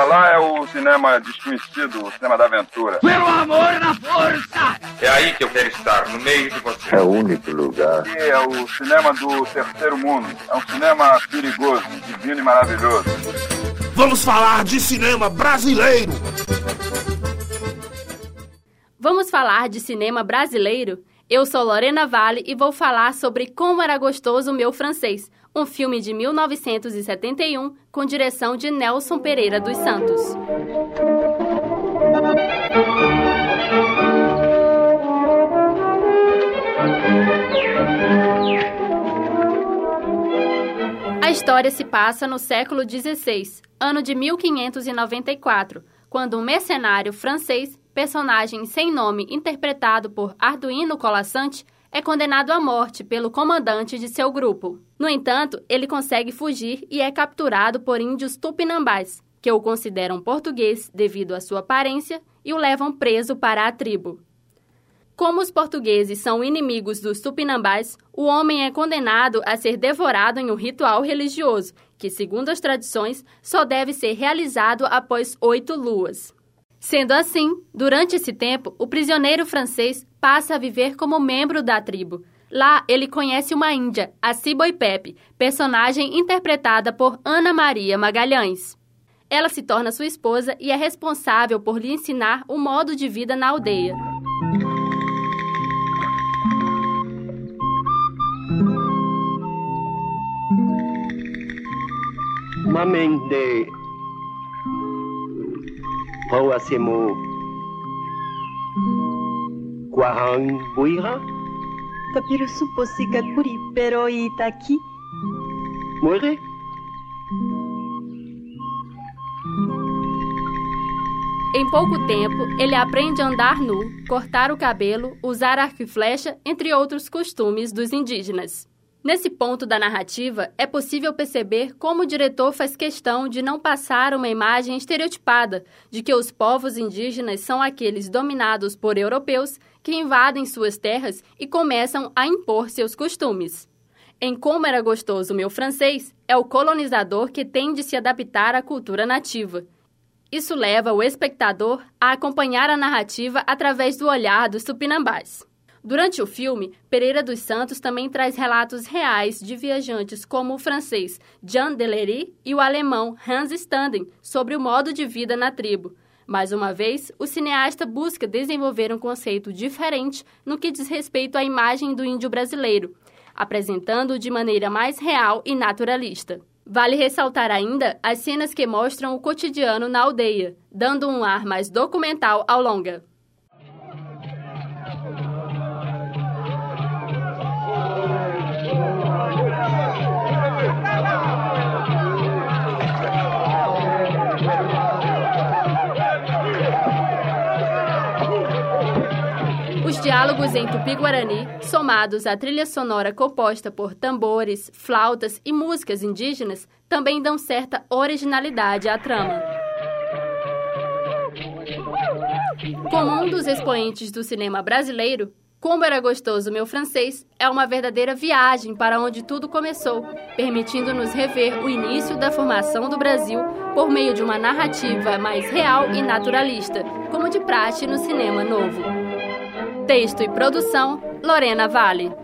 Pra lá é o cinema desconhecido, o cinema da aventura. Pelo amor na força! É aí que eu quero estar, no meio de você. É o único lugar. Aqui é o cinema do terceiro mundo. É um cinema perigoso, divino e maravilhoso. Vamos falar de cinema brasileiro. Vamos falar de cinema brasileiro? Eu sou Lorena Vale e vou falar sobre Como Era Gostoso o Meu Francês, um filme de 1971 com direção de Nelson Pereira dos Santos. A história se passa no século XVI, ano de 1594, quando um mercenário francês, personagem sem nome interpretado por Arduino Colassante, é condenado à morte pelo comandante de seu grupo. No entanto, ele consegue fugir e é capturado por índios tupinambás, que o consideram português devido à sua aparência e o levam preso para a tribo. Como os portugueses são inimigos dos tupinambás, o homem é condenado a ser devorado em um ritual religioso, que, segundo as tradições, só deve ser realizado após oito luas. Sendo assim, durante esse tempo, o prisioneiro francês passa a viver como membro da tribo. Lá, ele conhece uma índia, a Ciboipepe, personagem interpretada por Ana Maria Magalhães. Ela se torna sua esposa e é responsável por lhe ensinar o modo de vida na aldeia. Mamende Pauasemo Guarang Buira? Capiro supposika kuri pero itaki. Moire? Em pouco tempo, ele aprende a andar nu, cortar o cabelo, usar arco e flecha, entre outros costumes dos indígenas. Nesse ponto da narrativa, é possível perceber como o diretor faz questão de não passar uma imagem estereotipada de que os povos indígenas são aqueles dominados por europeus que invadem suas terras e começam a impor seus costumes. Em Como Era Gostoso Meu Francês, é o colonizador que tem de se adaptar à cultura nativa. Isso leva o espectador a acompanhar a narrativa através do olhar dos tupinambás. Durante o filme, Pereira dos Santos também traz relatos reais de viajantes como o francês Jean Delery e o alemão Hans Standen sobre o modo de vida na tribo. Mais uma vez, o cineasta busca desenvolver um conceito diferente no que diz respeito à imagem do índio brasileiro, apresentando-o de maneira mais real e naturalista. Vale ressaltar ainda as cenas que mostram o cotidiano na aldeia, dando um ar mais documental ao longa. Os diálogos em tupi-guarani, somados à trilha sonora composta por tambores, flautas e músicas indígenas, também dão certa originalidade à trama. Como um dos expoentes do cinema brasileiro, Como Era Gostoso Meu Francês é uma verdadeira viagem para onde tudo começou, permitindo-nos rever o início da formação do Brasil por meio de uma narrativa mais real e naturalista, como de praxe no cinema novo. Texto e produção: Lorena Vale.